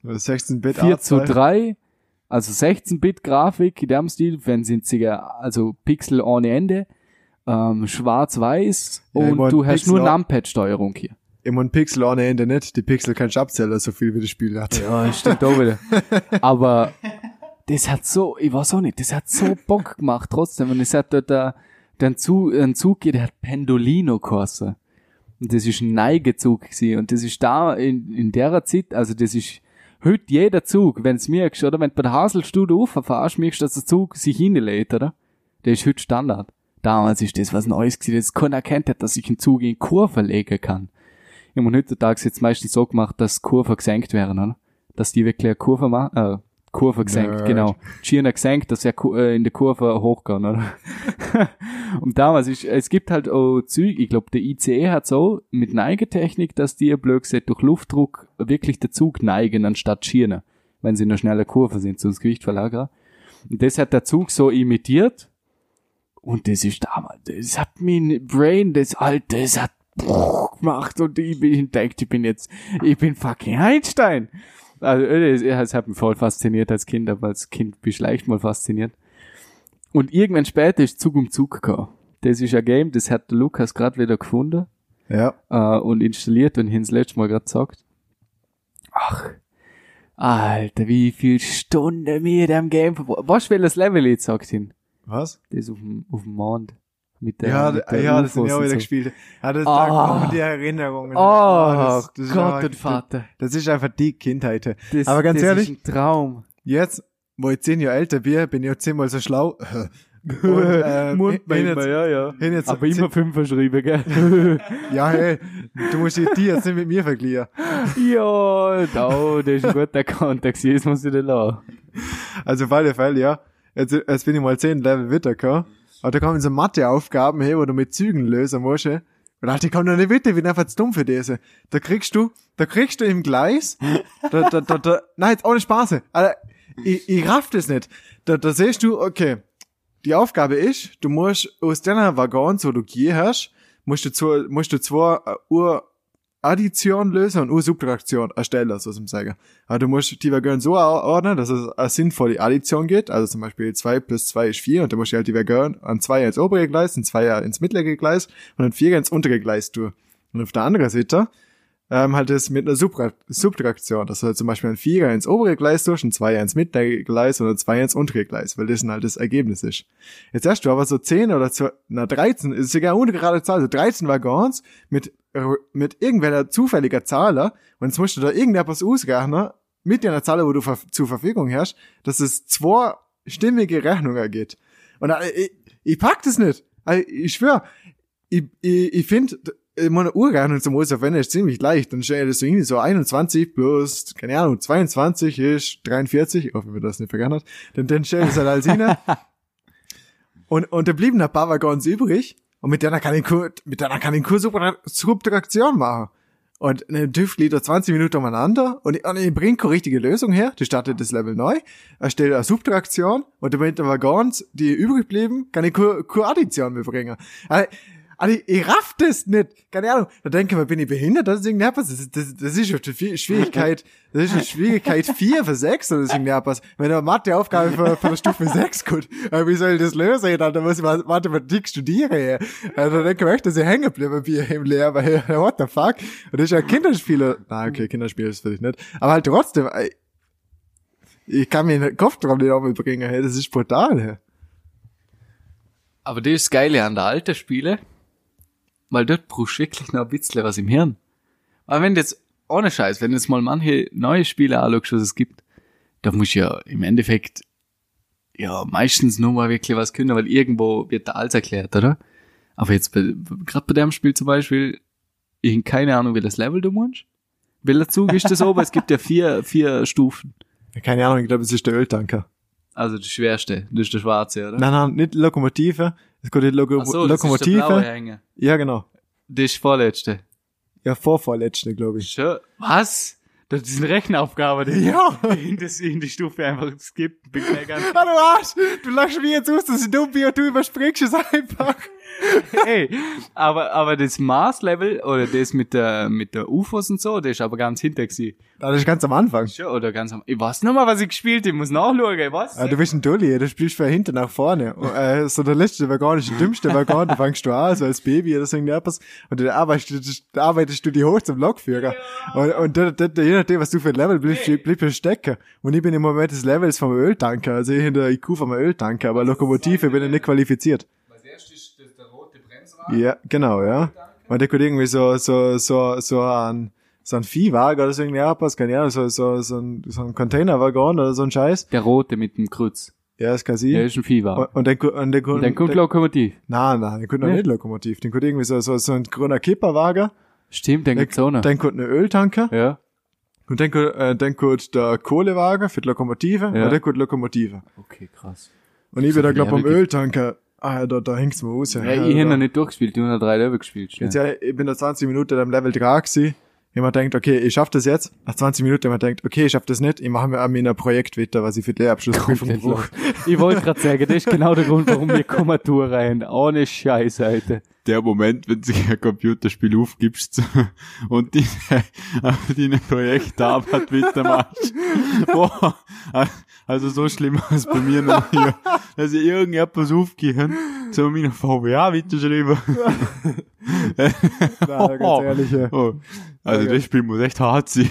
16-Bit 4 zu Artstyle. 3, also 16-Bit-Grafik in dem Stil, wenn sind sie ja, also Pixel ohne Ende, ähm, schwarz-weiß Ja, und mein, du hast Pixel nur Numpad-Steuerung hier. Ich mein Pixel ohne Ende nicht. Die Pixel kannst du abzählen, so viel wie das Spiel hat. Ja, stimmt auch wieder. Aber das hat so, ich weiß auch nicht, das hat so Bock gemacht trotzdem. Und es hat dort da, den Zug, ein Zug, der hat Pendolino geheißen. Und das ist ein Neigezug gewesen. Und das ist da in, in der Zeit, also das ist heute jeder Zug, wenn's merkst, oder wenn du bei der Haselstude rauffährst, merkst du, dass der Zug sich hinlädt, oder? Der ist heute Standard. Damals ist das was Neues gewesen, das keiner erkennt hat, dass ich einen Zug in Kurve legen kann. Ich meine, heutzutage jetzt meistens so gemacht, dass Kurven gesenkt werden, oder? Dass die wirklich eine Kurve machen, äh, Kurve gesenkt, Nerd. genau. Schiene gesenkt, dass er äh, in der Kurve hochgehen, oder? und damals ist, es gibt halt auch Züge, ich glaube, der ICE hat so mit Neigetechnik, dass die, blöd gesagt, durch Luftdruck wirklich der Zug neigen, anstatt Schiene, wenn sie in einer schnellen Kurve sind, sonst Gewicht verlagern. Und das hat der Zug so imitiert. Und das ist damals, das hat mein Brain, das alte, das hat gemacht und ich bin entdeckt, ich bin jetzt, ich bin fucking Einstein. Also, das, das hat mich voll fasziniert als Kind, aber als Kind bist du leicht mal fasziniert. Und irgendwann später ist Zug um Zug gekommen. Das ist ein Game, das hat der Lukas gerade wieder gefunden Ja. äh, und installiert und ihn das letzte Mal gerade gesagt. Ach, Alter, wie viel Stunden wir in dem Game verbracht. Was für welches Level jetzt sagt ihn? Was? Das auf dem, auf dem Mond. Mit der, Ja, mit d- ja, das sind ja auch wieder so. gespielt. Ja, das, Ah. da kommen die Erinnerungen. Oh, Ah, das- das Gott einfach- und Vater. Das ist einfach die Kindheit. Das, Aber ganz das ehrlich, ist ein Traum. jetzt, wo ich zehn Jahre älter bin, bin ich auch zehnmal so schlau. Und, äh, Mund hin jetzt, ja, ja. hin jetzt, Aber immer fünf verschrieben, gell? Ja, hey, du musst die die jetzt nicht mit mir vergleichen. ja, da, das ist ein guter Kontext, jetzt muss ich den lassen. Also auf alle Fälle, ja. Jetzt, jetzt bin ich mal zehn Level weitergekommen. Und da kommen so Matheaufgaben her, wo du mit Zügen lösen musst. eh. Und Alter, ich komm noch nicht weiter, ich bin einfach zu dumm für diese. Da kriegst du, da kriegst du im Gleis, da, da, da, da, nein, jetzt ohne Spaß. Alter, ich, ich raff das nicht. Da, da siehst du, okay, die Aufgabe ist, du musst aus deiner Waggons, wo du gehst, musst du, zwei, musst du zwei äh, Uhr Addition lösen und Ursubtraktion erstellen, so zum sagen. Aber du musst die Waggons so ordnen, dass es eine sinnvolle Addition geht. Also zum Beispiel 2 plus 2 ist 4 und du musst halt die Waggons an 2 ins obere Gleis, an 2 ins mittlere Gleis und an 4 ins untere Gleis tun. Und auf der anderen Seite ähm, halt das mit einer Subtra Subtraktion, dass du halt zum Beispiel ein Vierer ins obere Gleis tust, ein Zweier ins mittlere Gleis und ein Zweier ins untere Gleis, weil das dann halt das Ergebnis ist. Jetzt hast du aber so 10 oder zwei, na 13, ist sogar eine ungerade Zahl, so 13 Waggons mit, mit irgendwelcher zufälliger Zahl und jetzt musst du da irgendetwas ausrechnen mit der Zahl, wo du ver zur Verfügung hast, dass es zwei stimmige Rechnungen gibt. Und äh, ich, ich pack das nicht. Also, ich schwör, ich, ich, ich finde, meine Urrechnung zum Ausverwenden ist ziemlich leicht. Dann stelle ich das so irgendwie so 21 plus, keine Ahnung, 22 ist 43, ich hoffe, mir das nicht vergessen hat. Dann, dann stelle ich das halt als hin. Und, und da blieben ein paar Waggons übrig. Und mit der kann ich, mit der kann ich eine Subtraktion machen. Und eine TÜV liegt da 20 Minuten umeinander und ich, und ich bringe keine richtige Lösung her. Die startet das Level neu, erstelle eine Subtraktion und damit der Waggons, die übrig blieben, kann ich keine keine Addition mehr bringen. Also, Also ich, ich raff das nicht. Keine Ahnung. Da denke ich mir, bin ich behindert? Das ist irgendetwas. Das, das, das ist eine Schwi- Schwierigkeit, das ist eine Schwierigkeit 4 für 6 oder so irgendetwas. Wenn eine Matheaufgabe für, für eine Stufe 6 kommt, äh, wie soll ich das lösen? Dann, muss ich Ma- Mathematik studieren. Also da denke ich mir echt, dass ich hängen bleibe wie im Lehrer, weil, what the fuck? Und das ist ja Kinderspieler. Na, okay, Kinderspiel ist vielleicht nicht. Aber halt trotzdem, ey, ich kann mir den Kopf drauf nicht aufbringen, hey, das ist brutal, hey. Aber das ist Geile an der alten Spiele, weil dort brauchst du wirklich noch ein bisschen was im Hirn. Aber wenn du jetzt, ohne Scheiß, wenn du jetzt mal manche neue Spiele anschaust, was es gibt, da musst du ja im Endeffekt, ja, meistens nur mal wirklich was können, weil irgendwo wird da alles erklärt, oder? Aber jetzt, gerade bei dem Spiel zum Beispiel, ich keine Ahnung, wie das Level du meinst. Welcher Zug ist das oben? Es gibt ja vier, vier Stufen. Keine Ahnung, ich glaube, es ist der Öltanker. Also das schwerste, das ist der schwarze, oder? Nein, nein, nicht Lokomotive. Es geht nicht Loko so, das ist Lokomotive. Ja, genau. Das ist vorletzte. Ja, vorvorletzte, glaube ich. Schon. Was? Das ist eine Rechenaufgabe, die Ja. in, das, in die Stufe einfach skippt. Bin Ah, du Arsch! Du lachst mir jetzt aus, dass ich dumm bin und du überspringst es einfach. Ey, aber, aber das Mars-Level oder das mit der, mit der UFOs und so, das ist aber ganz hinter gewesen. Das ist ganz am Anfang. Schon, oder ganz am, ich weiß noch mal, was ich gespielt habe, ich muss nachschauen, ich weiß. Ah, du bist ein Dulli, du spielst von hinten nach vorne. Und, äh, so der letzte Waggon ist der dümmste Waggon, da fängst du an, so als Baby oder so irgendetwas, und dann arbeitest du, arbeitest du die hoch zum Lokführer. Und, und da, da, da, je nachdem, was du für ein Level bleibst, bleibst du stecken. Und ich bin im Moment des Levels vom Öltanker, also ich in der IQ vom Öltanker, aber Lokomotive bin ich nicht qualifiziert. Was erst ist das der rote. Ja, genau, ja. Und der kommt irgendwie so, so, so, so ein, so ein Viehwagen oder so irgendwie etwas, keine Ahnung, so, so, so ein, so ein Containerwaggon oder so ein Scheiß. Der rote mit dem Kreuz. Ja, das kann Der sie. ist ein Viehwagen. Und, und dann, ko- und dann, Und dann kommt Lokomotiv. Nein, nein, dann kommt noch nicht Lokomotiv. Dann kommt irgendwie so, so, so ein grüner Kipperwagen. Stimmt, dann Dann, gibt's auch noch. dann kommt ein Öltanker. Ja. Und dann kommt, äh, dann kommt der Kohlewagen für die Lokomotive. Ja. Und dann kommt Lokomotive. Okay, krass. Und ich bin da, glaub, beim Level Öltanker. Ah, da, da hängt's mir aus. Ja, ich hab noch nicht durchgespielt, ich hab noch drei Level gespielt. Ja. Jetzt, ja, ich bin da 20 Minuten am Level 3 gewesen. Ich mir denkt, okay, ich schaff das jetzt. Nach 20 Minuten mir denkt, okay, ich schaff das nicht. Ich mache mir an meiner Projekt weiter, was ich für die Lehrabschlussprüfung brauche. Ich wollte gerade sagen, das ist genau der Grund, warum wir Kommatur rein. Ohne Scheiß, Alter. Der Moment, wenn sich ein Computerspiel aufgibst und die, die Projektarbeit weitermachst. Boah, also so schlimm war es bei mir noch hier. Dass ich irgendetwas aufgehen, zu meiner VWA weiterschreiben. Na, ganz ehrlich. ja. Oh, also das Spiel muss echt hart sein.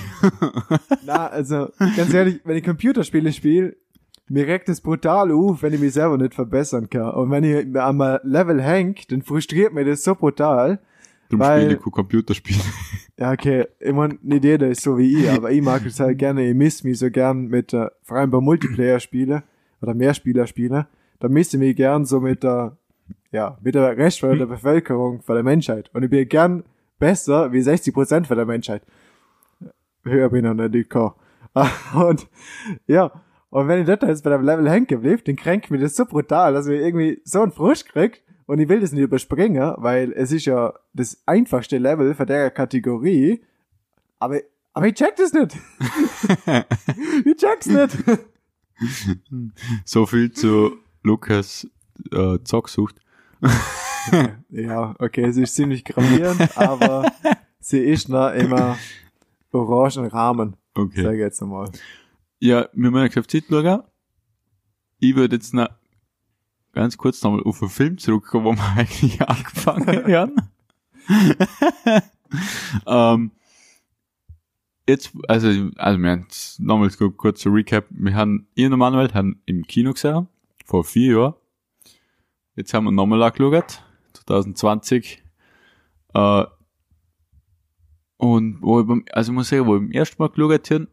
Na, also, ganz ehrlich, wenn ich Computerspiele spiele, mir regt es brutal auf, wenn ich mich selber nicht verbessern kann. Und wenn ich einmal Level hängt, dann frustriert mich das so brutal. Darum Weil- spiele ich kein Computerspiel. Ja, okay, ich mein, nicht jeder ist so wie ich, aber ich mag es halt gerne, ich miss mich so gern mit, äh, vor allem bei Multiplayer-Spiele oder Mehrspieler-Spiele, da miss ich mich gern so mit der, ja, mit der Rest von der Bevölkerung, von der Menschheit. Und ich bin gern besser wie 60% von der Menschheit. Höher bin ich noch nicht gekommen. Und, ja, und wenn ich dort jetzt bei dem Level hängen geblieben, dann kränkt mich das so brutal, dass ich irgendwie so einen Frust kriegt und ich will das nicht überspringen, weil es ist ja das einfachste Level von der Kategorie, aber, aber ich check das nicht. ich check's nicht. So viel zu Lukas äh, Zocksucht. ja, okay, sie ist ziemlich gravierend, aber sie ist noch immer orangen Rahmen, Okay. sag jetzt einmal. Ja, wir müssen auf die Zeit schauen. Ich würde jetzt noch ganz kurz nochmal auf den Film zurückkommen, wo wir eigentlich angefangen haben. ähm, jetzt, also, also wir haben jetzt nochmal so kurz zu Recap. Wir haben, ich und Manuel haben im Kino gesehen, vor vier Jahren. Jetzt haben wir nochmal angeschaut, 2020. Äh, und wo ich beim, also ich muss sagen, wo ich beim ersten Mal geschaut habe,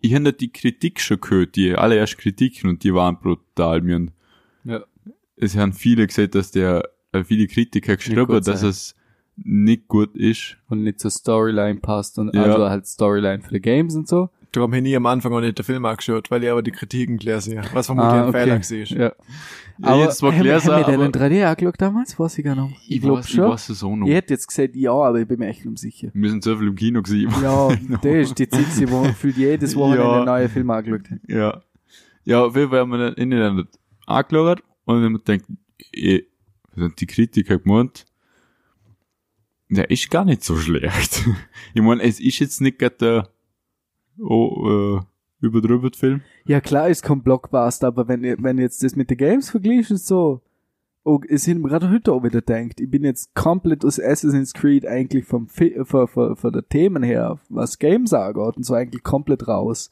ich habe nicht die Kritik schon gehört, die allererste Kritiken, und die waren brutal. Mir haben- Ja. es haben viele gesagt, dass der, äh, viele Kritiker geschrieben, gut dass sein. es nicht gut ist. Und nicht zur Storyline passt und Ja. also halt Storyline für die Games und so. Darum habe ich nie am Anfang auch nicht den Film angeschaut, weil ich aber die Kritiken gelesen habe, was vermutlich Ah, ein okay. Fehler gewesen ist. Ja. Ja, jetzt haben, wir- gelesen, haben wir den aber- in 3D angeschaut damals? Weiß ich gar nicht. Ich glaube weiß, schon. Ich weiß es auch noch. Ich hätte jetzt gesagt, ja, aber ich bin mir echt unsicher. Wir sind so viel im Kino gewesen. Ja, das ist die Zeit, wo man gefühlt jedes Wochenende Ja. einen neuen Film angeschaut hat. Ja. Ja, auf jeden Fall haben wir dann in den angeschaut und haben gedacht, eh, was haben die Kritiker gemeint? der ist gar nicht so schlecht. ich meine, es ist jetzt nicht gerade der oh, äh, überdrübert Film. Ja, klar, ist kein Blockbuster, aber wenn, wenn jetzt das mit den Games vergleicht, ist so, oh, es sind gerade heute auch wieder denkt, ich bin jetzt komplett aus Assassin's Creed eigentlich vom, Fi- von, von, von der Themen her, was Games angeht und so eigentlich komplett raus.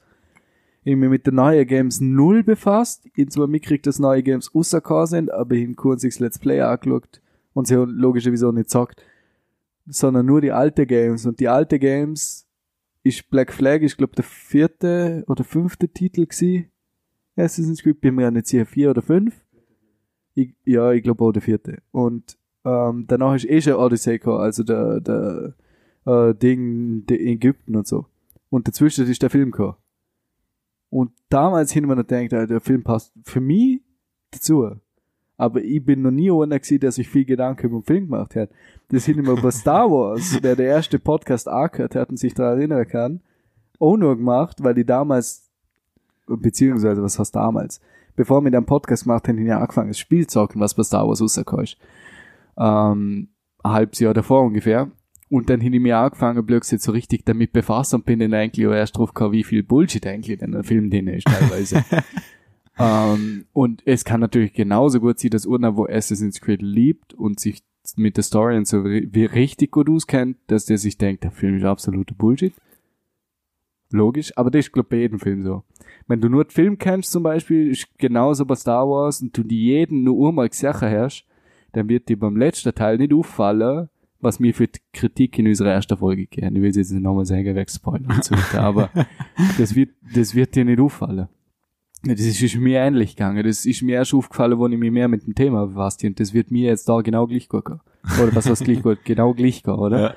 Ich mich mit den neuen Games null befasst, ich zwar mitgekriegt, dass neue Games rausgekommen sind, aber ich hab kurz sich Let's Play angeschaut und sie haben logischerweise auch nicht gesagt, sondern nur die alte Games und die alte Games ist Black Flag, ich glaube der vierte oder fünfte Titel gsi. Assassin's Creed, bin mir ja nicht sicher, vier oder fünf. Ich, ja, ich glaube auch der vierte. Und ähm, danach ist eh schon Odyssey gekommen, also der, der äh, Ding, der Ägypten und so. Und dazwischen ist der Film gekommen. Und damals hin man denkt, der Film passt für mich dazu. Aber ich bin noch nie einer gewesen, der sich viel Gedanken über den Film gemacht hat. Das hin immer bei Star Wars, wer der erste Podcast angehört hat und sich daran erinnern kann, auch nur gemacht, weil die damals, beziehungsweise was heißt damals, bevor wir den Podcast gemacht haben, wir angefangen, das Spiel zu zocken, was bei Star Wars rausgekommen ist. Ähm, ein halbes Jahr davor ungefähr. Und dann habe ich mir angefangen, gesagt, so richtig damit befasst und bin dann eigentlich auch erst drauf gekommen, wie viel Bullshit eigentlich in der Film drin ist teilweise. ähm, und es kann natürlich genauso gut sein, dass einer, wo Assassin's Creed liebt und sich mit der Story und so wie richtig gut auskennt, dass der sich denkt, der Film ist absoluter Bullshit. Logisch, aber das ist, glaube ich, bei jedem Film so. Wenn du nur den Film kennst zum Beispiel, ist genauso bei Star Wars und du die jeden nur einmal gesehen hast, dann wird dir beim letzten Teil nicht auffallen, was mir für die Kritik in unserer ersten Folge gegeben. Ich will jetzt nicht nochmal sagen, wegspoilern und so weiter, aber das wird, das wird dir nicht auffallen. Das ist, mir ähnlich gegangen. Das ist mir erst aufgefallen, wo ich mich mehr mit dem Thema befasst habe. Und das wird mir jetzt da genau gleich gehen. Oder was heißt gleich gut? Genau gleich gehen, oder? Ja.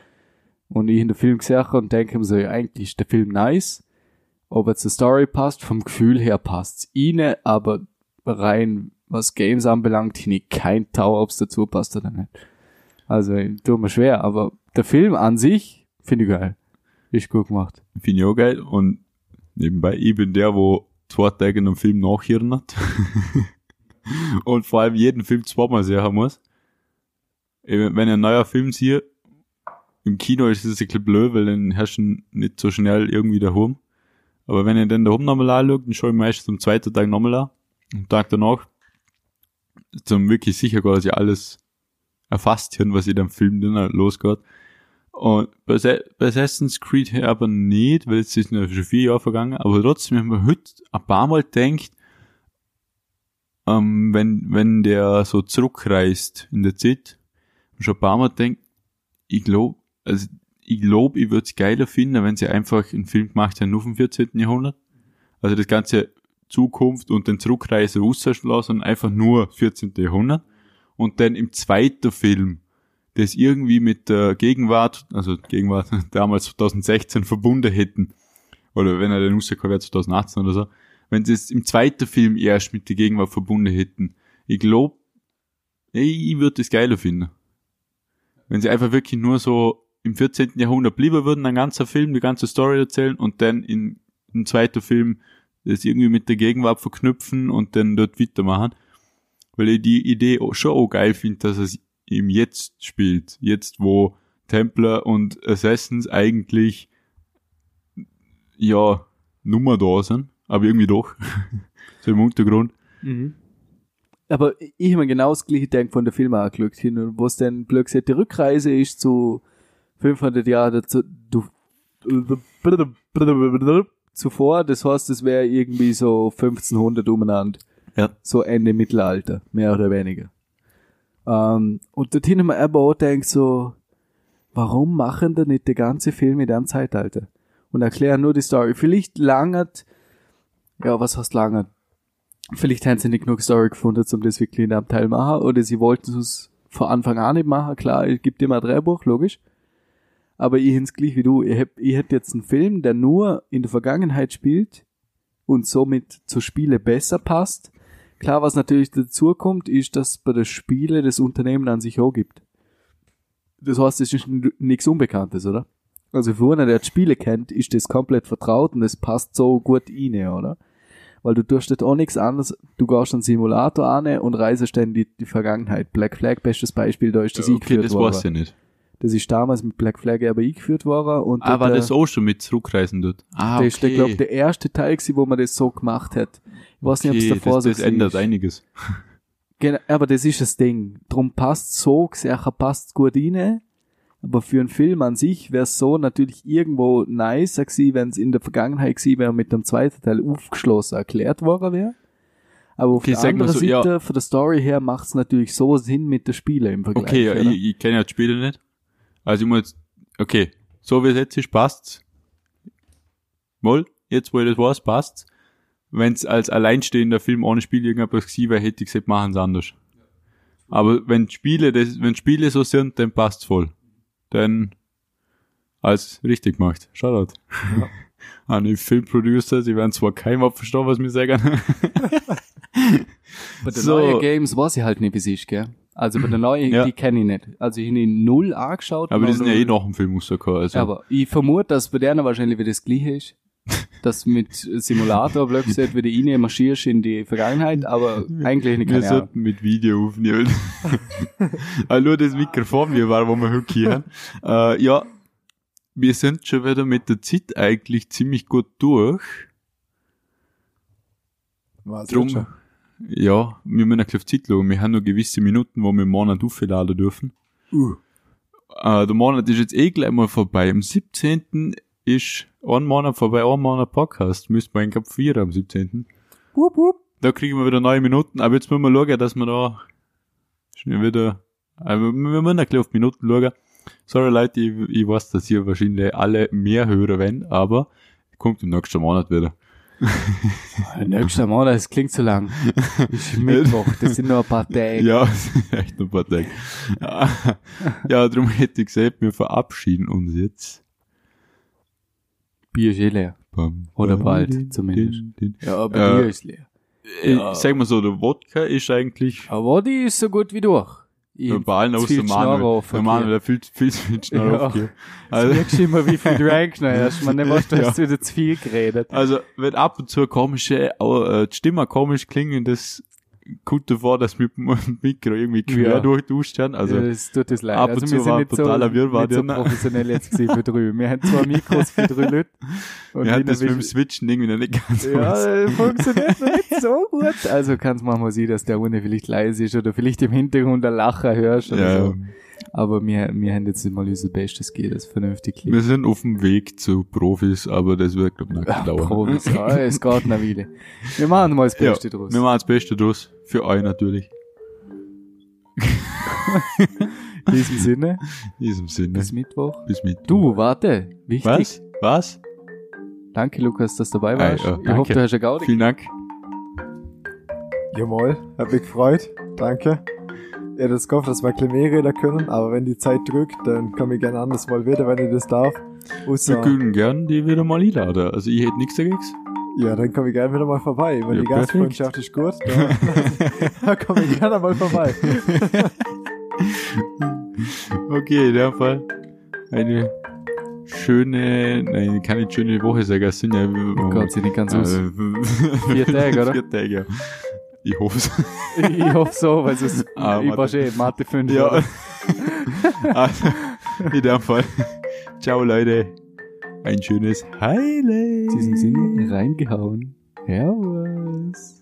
Und ich in den Film gesehen und denke mir so, ja, eigentlich ist der Film nice. Ob jetzt die Story passt, vom Gefühl her passt's ihnen, aber rein, was Games anbelangt, ich kein Tau, ob's dazu passt oder nicht. Also, tut mir schwer, aber der Film an sich finde ich geil. Ist gut gemacht. Finde ich auch geil. Und nebenbei, ich bin der, wo zwei Tage in einem Film nachhören hat. und vor allem jeden Film zweimal sehen muss. Wenn ich ein neuer Film sehe, im Kino ist es ein bisschen blöd, weil dann hast du nicht so schnell irgendwie daheim. Aber wenn ich dann daheim nochmal anschaue, dann schaue ich meistens am zweiten Tag nochmal an. Am Tag danach, zum wirklich sicher gehen, dass ich alles erfasst habe, was in dem Film dann losgeht. Und bei, Sa- bei Assassin's Creed her aber nicht, weil es ist schon vier Jahre vergangen, aber trotzdem haben wir heute ein paar Mal denkt, ähm, wenn, wenn der so zurückreist in der Zeit, schon ein paar Mal denkt, ich glaube, also ich glaube, ich würde es geiler finden, wenn sie einfach einen Film gemacht hätten nur vom 14. Jahrhundert. Also das ganze Zukunft und den Zurückreise rauslassen einfach nur 14. Jahrhundert. Und dann im zweiten Film das irgendwie mit der Gegenwart, also Gegenwart damals 2016 verbunden hätten, oder wenn er den rausgekommen wäre 2018 oder so, wenn sie es im zweiten Film erst mit der Gegenwart verbunden hätten, ich glaube, ich würde es geiler finden. Wenn sie einfach wirklich nur so im 14. Jahrhundert blieben würden, ein ganzer Film, die ganze Story erzählen und dann in, im zweiten Film das irgendwie mit der Gegenwart verknüpfen und dann dort weitermachen. Weil ich die Idee schon auch geil finde, dass es im Jetzt spielt. Jetzt, wo Templar und Assassins eigentlich, ja, Nummer da sind, aber irgendwie doch. so im Untergrund. Aber ich habe mir genau das gleiche Denk von der Film angeschaut, hin, wo es dann blöd gesagt, die Rückreise ist zu 500 Jahre dazu, du, zuvor, das heißt, es wäre irgendwie so 1500 umeinander. Ja. So Ende Mittelalter, mehr oder weniger. Ähm, und dorthin haben wir aber auch gedacht, so, warum machen da nicht der ganze Film in dem Zeitalter? Und erklären nur die Story. Vielleicht langert, ja, was heißt langert? Vielleicht haben sie nicht genug Story gefunden, um das wirklich in einem Teil machen, oder sie wollten es von Anfang an nicht machen. Klar, es gibt immer ein Drehbuch, logisch. Aber ich hätte gleich wie du. Ich, hätt, ich hätte jetzt einen Film, der nur in der Vergangenheit spielt und somit zu Spiele besser passt. Klar, was natürlich dazu kommt, ist, dass bei den Spiele das Unternehmen an sich auch gibt. Das heißt, es ist nichts Unbekanntes, oder? Also für einer, der die Spiele kennt, ist das komplett vertraut und es passt so gut rein, oder? Weil du tust dort auch nichts anderes. Du gehst einen Simulator an und reisest dann die, die Vergangenheit. Black Flag, bestes Beispiel, da ist das okay, eingeführt das worden. weiß ich nicht. Das ist damals mit Black Flag aber eingeführt worden. Und Ah, war der, das auch schon mit zurückreisen dort? Ah, das ist, glaube der erste Teil gewesen, wo man das so gemacht hat. Ich weiß nicht, ob es okay, davor das, so das ändert ist. einiges. Genau, aber das ist das Ding. Drum passt so, sicher passt gut rein. Aber für einen Film an sich wäre es so natürlich irgendwo nicer gewesen, wenn es in der Vergangenheit gewesen wäre mit dem zweiten Teil aufgeschlossen erklärt worden wäre. Aber auf Okay, der anderen so, ja. Seite, von der Story her, macht es natürlich so Sinn mit den Spielen im Vergleich. Okay, ja, ich, ich kenne ja die Spiele nicht. Also ich muss jetzt, okay, so wie es jetzt ist, passt's. Moll, jetzt wo ich das weiß, passt's. Wenn es als alleinstehender Film ohne Spiel irgendetwas gewesen wäre, hätte ich gesagt, machen sie anders. Aber wenn Spiele, das, wenn Spiele so sind, dann passt's voll. Dann als richtig gemacht. Shoutout. An die Filmproducer, sie werden zwar keinem verstehen, was wir sagen. Bei den So. neuen Games weiß ich halt nicht, wie es ist, gell? Also bei den neuen, Ja. die kenne ich nicht. Also ich habe ihn null angeschaut. Aber die sind ja eh nach dem Film rausgekommen. Also. Aber ich vermute, dass bei denen wahrscheinlich wieder das Gleiche ist. dass mit Simulator plötzlich wieder rein marschierst in die Vergangenheit, aber eigentlich nicht Wir sollten mit Video aufnehmen. also nur das Mikrofon, wie war, wo wir heute hier haben. Äh, ja, wir sind schon wieder mit der Zeit eigentlich ziemlich gut durch. War's Drum. Ja, wir müssen ein bisschen auf Zeit schauen. Wir haben nur gewisse Minuten, wo wir im Monat aufladen dürfen. Uh. Äh, der Monat ist jetzt eh gleich mal vorbei. Am 17. ist ein Monat vorbei, ein Monat Podcast. Müssten wir eigentlich ab 4 am 17. Wupp, wupp. Da kriegen wir wieder neue Minuten, aber jetzt müssen wir schauen, dass wir da schnell wieder, also wir müssen ein bisschen auf die Minuten schauen. Sorry Leute, ich, ich weiß, dass ihr wahrscheinlich alle mehr hören wollen, aber kommt im nächsten Monat wieder. Nächster Monat, das klingt zu lang. ist Mittwoch, das sind nur ein paar Tage. Ja, echt noch ein paar Tage. Ja, darum hätte ich gesagt, wir verabschieden uns jetzt. Bier ist eh leer. Bam, Oder bam, bald, din, zumindest. din, din. Ja, bei Äh, dir ist leer. Ja. sag mal so, der Wodka ist eigentlich Aber die ist so gut wie durch. Zu aus Schnorr Manuel. Der. Manuel, der viel, viel, viel schnell Ja. aufgehen. Also, merkst du immer, wie viel du reingeschneit hast. Man, nicht weißt, du hast wieder zu viel geredet. Also, wenn ab und zu komische, äh, die Stimme komisch klingen, das kommt davor, dass mit dem Mikro irgendwie quer Ja. durchduscht haben. Also, ja, es tut uns leid. ab und also, zu wir war so, totaler Wirrwarr nicht so professionell jetzt gewesen für drei. Wir haben zwei Mikros für drei Leute. Und wir hatten das mit dem Switchen irgendwie noch nicht ganz Ja, was. äh, funktioniert noch nicht so gut. Also kann es manchmal sein, dass der Ohne vielleicht leise ist oder vielleicht im Hintergrund ein Lacher hörst oder Ja, so. Aber wir, wir haben jetzt mal unser Bestes gegeben, das vernünftig klingt. wir sind auf dem Weg zu Profis, aber das wird, glaub ich, noch Ach, dauern. Profis, ja, es geht noch wieder. Wir machen mal das Ja, Beste draus. wir machen das Beste draus. Für euch natürlich. In diesem Sinne, In diesem Sinne. bis Mittwoch. Bis mit. Du, warte, wichtig. Was? Was? Danke, Lukas, dass du dabei Ah, warst. ja, ich danke. hoffe, du hast eine Gaudi. Vielen Dank. Jawohl, hab mich gefreut. Danke. Ich hätte es gehofft, dass wir ein bisschen mehr reden können, aber wenn die Zeit drückt, dann komme ich gerne anders mal wieder, wenn ich das darf. Wir Außer, können gern die wieder mal einladen. Also ich hätte nichts dagegen. ja, dann komme ich gerne wieder mal vorbei. Wenn Ja, die Gastfreundschaft ist gut, dann, dann komme ich gerne mal vorbei. Okay, in dem Fall eine schöne, nein, keine schöne Woche sagen, es sind ja Oh Gott, sieht nicht ganz aus. äh, Vier Tage, oder? Vier Tage, ja. Ich hoffe ich hoffe so, weil sonst, Ah, ich Mathe. war schon Mathe 5. Ja. also, in dem Fall. Ciao, Leute. Ein schönes Heile. In diesem Sinne, reingehauen. Servus.